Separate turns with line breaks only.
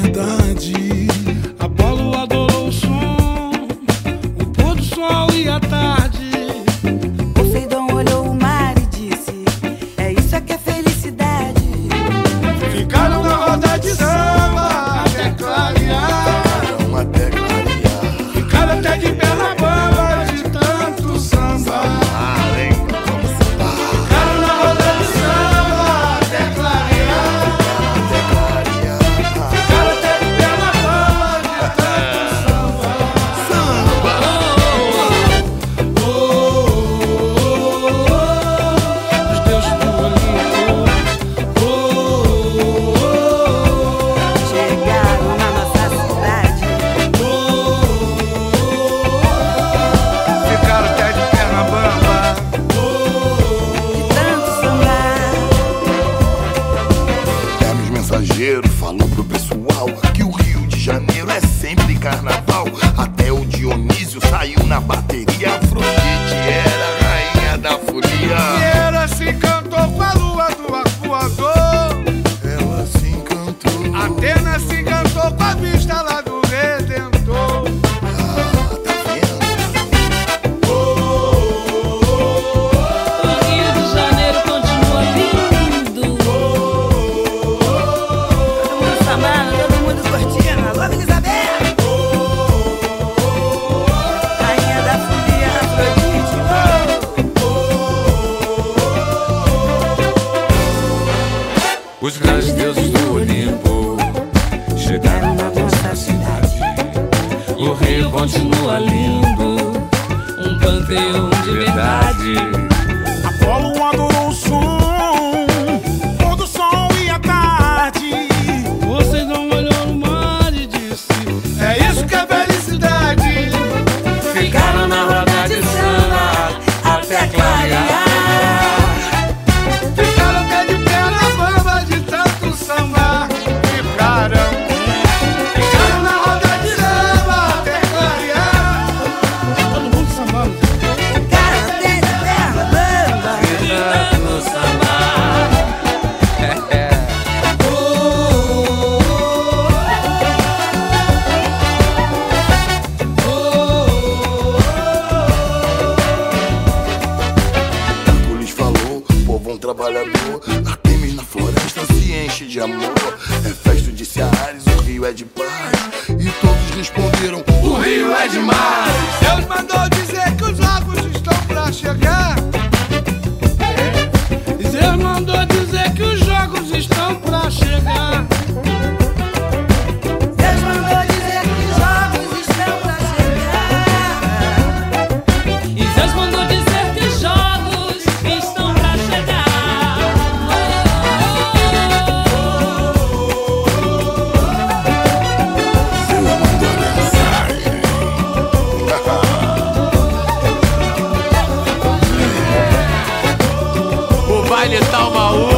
verdade.
Os
grandes deuses do Olimpo chegaram na nossa cidade. O rio continua lindo, um panteão de verdade.
Apolo,
um trabalhador. Artemis na floresta se enche de amor.
Điền.